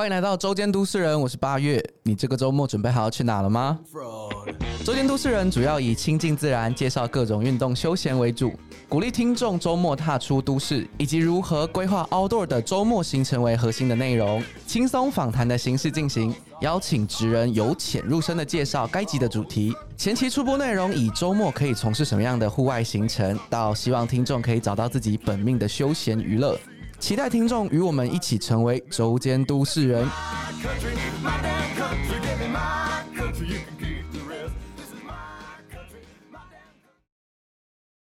欢迎来到周间都市人，我是八月。你这个周末准备好去哪了吗？周间都市人主要以亲近自然、介绍各种运动休闲为主，鼓励听众周末踏出都市，以及如何规划 outdoor 的周末行程为核心的内容，轻松访谈的形式进行，邀请职人由浅入深的介绍该集的主题。前期出播内容以周末可以从事什么样的户外行程，到希望听众可以找到自己本命的休闲娱乐。期待听众与我们一起成为周间都市人。